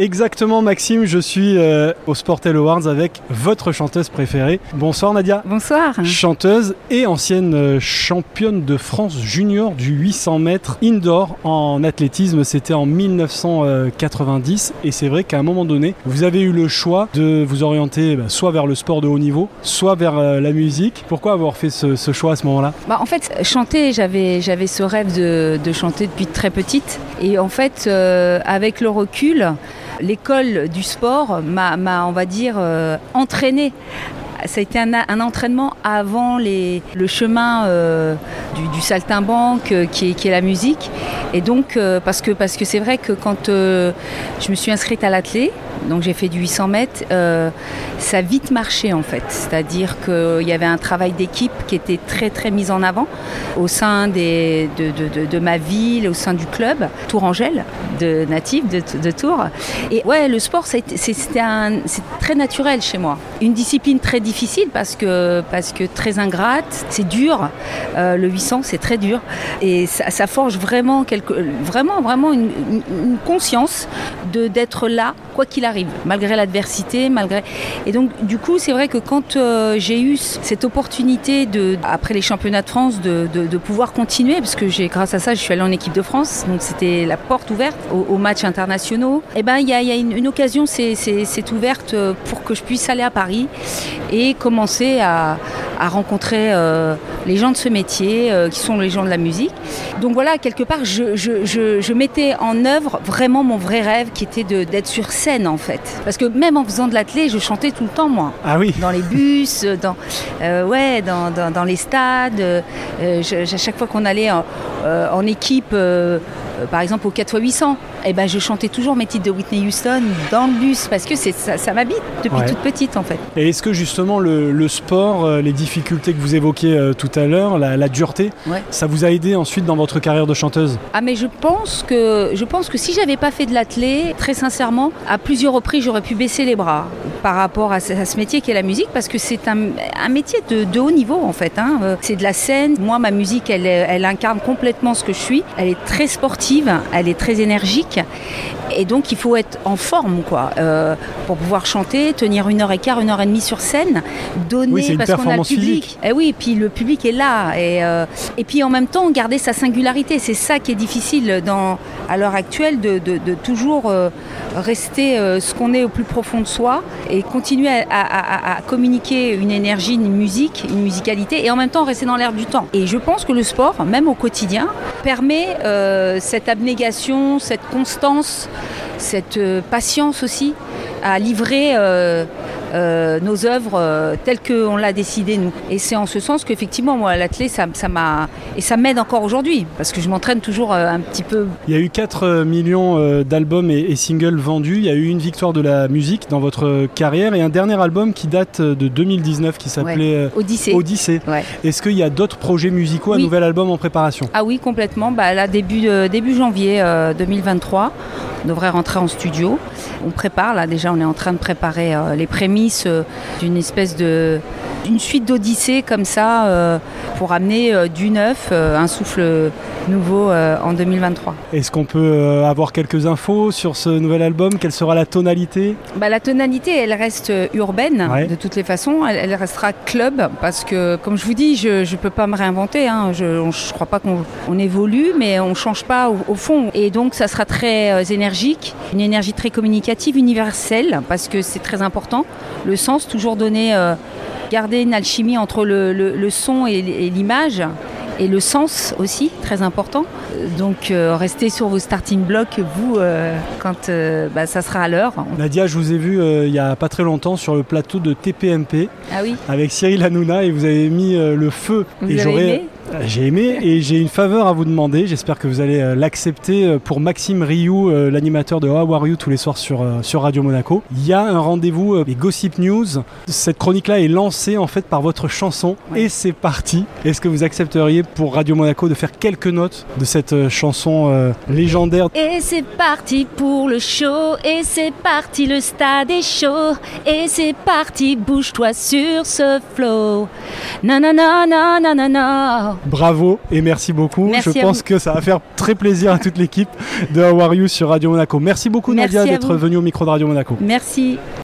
Exactement Maxime, je suis euh, au Sportel Awards avec votre chanteuse préférée. Bonsoir Nadia. Bonsoir. Chanteuse et ancienne euh, championne de France junior du 800 mètres indoor en athlétisme, c'était en 1990 et c'est vrai qu'à un moment donné, vous avez eu le choix de vous orienter bah, soit vers le sport de haut niveau, soit vers euh, la musique. Pourquoi avoir fait ce, choix à ce moment-là? Bah, En fait, chanter, j'avais, j'avais ce rêve de, de, chanter depuis très petite et en fait, avec le recul, l'école du sport m'a, on va dire, euh, entraîné ça a été un, entraînement avant le chemin euh, du, saltimbanque euh, qui, est, la musique. Et donc, parce que parce que c'est vrai que quand je me suis inscrite à l'athlé, donc j'ai fait du 800 mètres, ça a vite marché en fait. C'est-à-dire qu'il y avait un travail d'équipe qui était très très mis en avant au sein de, ma ville, au sein du club, Tourangelle, de natif de, Tours. Et ouais, le sport, c'est très naturel chez moi. Une discipline très difficile parce que, parce que très ingrate, c'est dur. Euh, le 800, c'est très dur. Et ça, forge vraiment, quelque, vraiment, vraiment une, conscience d'être là, quoi qu'il arrive, malgré l'adversité, malgré. Et donc, du coup, c'est vrai que quand euh, j'ai eu cette opportunité, de, après les championnats de France, de, de, pouvoir continuer, parce que j'ai, grâce à ça, je suis allée en équipe de France, donc c'était la porte ouverte aux, matchs internationaux. Et eh ben, il y a, une, occasion, c'est ouverte pour que je puisse aller à Paris commencer à, à rencontrer euh, les gens de ce métier, euh, qui sont les gens de la musique. Donc voilà, quelque part, je, je, je, je mettais en œuvre vraiment mon vrai rêve, qui était d'être sur scène en fait. Parce que même en faisant de l'athlé, je chantais tout le temps moi. Ah oui. Dans les bus, dans, euh, ouais, dans, dans, dans, les stades. à chaque fois qu'on allait en, en équipe euh, par exemple au 4x800, eh ben, je chantais toujours mes titres de Whitney Houston dans le bus parce que ça, ça m'habite depuis toute petite en fait. Et est-ce que justement le, sport, euh, les difficultés que vous évoquiez euh, tout à l'heure, la, dureté, ça vous a aidé ensuite dans votre carrière de chanteuse? Ah mais je pense que je pense que si j'avais pas fait de l'athlé, très sincèrement, à plusieurs reprises j'aurais pu baisser les bras par rapport à ce, métier qui est la musique parce que c'est un, métier de, haut niveau en fait. Hein. C'est de la scène. Moi ma musique elle, elle incarne complètement ce que je suis. Elle est très sportive elle est très énergique et donc il faut être en forme quoi, euh, pour pouvoir chanter, tenir une heure et quart, une heure et demie sur scène, donner parce qu'on a le public. Et eh oui, puis le public est là et, euh, et puis en même temps garder sa singularité. C'est ça qui est difficile dans, à l'heure actuelle de, toujours euh, rester ce qu'on est au plus profond de soi et continuer à, communiquer une énergie, une musique, une musicalité et en même temps rester dans l'air du temps. Et je pense que le sport, même au quotidien, permet cette abnégation, cette constance cette euh, patience aussi à livrer euh, nos œuvres euh, telles qu'on l'a décidé nous. Et c'est en ce sens qu'effectivement, moi, l'athlète, ça, ça m'a et ça m'aide encore aujourd'hui parce que je m'entraîne toujours euh, un petit peu. Il y a eu 4 millions d'albums et, singles vendus. Il y a eu une victoire de la musique dans votre carrière et un dernier album qui date de 2019 qui s'appelait Odyssée. Odyssée. Est-ce qu'il y a d'autres projets musicaux, un nouvel album en préparation? Ah oui, complètement. Bah, là, début, début janvier 2023, on devrait rentrer en studio. On prépare, là déjà, on est en train de préparer les prémices euh, d'une espèce de une suite d'odyssées comme ça euh, pour amener euh, du neuf, un souffle nouveau en 2023. Est-ce qu'on peut avoir quelques infos sur ce nouvel album? Quelle sera la tonalité? Bah, La tonalité, elle reste urbaine de toutes les façons. Elle, restera club parce que, comme je vous dis, je ne peux pas me réinventer. Hein. Je ne crois pas qu'on évolue, mais on ne change pas au, fond. Et donc, ça sera très énergique, une énergie très communicative, universelle, parce que c'est très important le sens, toujours donner, euh, garder une alchimie entre le, son et, l'image et le sens aussi, très important. Donc euh, restez sur vos starting blocks, vous, euh, quand bah, ça sera à l'heure. Nadia, je vous ai vu il n'y a pas très longtemps sur le plateau de TPMP ah oui. avec Cyril Hanouna et vous avez mis le feu. Vous et j'aurais j'ai aimé et j'ai une faveur à vous demander. J'espère que vous allez euh, l'accepter euh, pour Maxime Rioux, euh, l'animateur de How Are You tous les soirs sur, sur Radio Monaco. Il y a un rendez-vous des Gossip News. Cette chronique-là est lancée en fait par votre chanson et c'est parti. Est-ce que vous accepteriez pour Radio Monaco de faire quelques notes de cette chanson légendaire? Et c'est parti pour le show et c'est parti le stade est chaud et c'est parti bouge-toi sur ce flow. Non non non non non non non Bravo et merci beaucoup. Merci Je pense vous. que ça va faire très plaisir à toute l'équipe de How Are You sur Radio Monaco. Merci beaucoup Merci Nadia d'être venue au micro de Radio Monaco. Merci.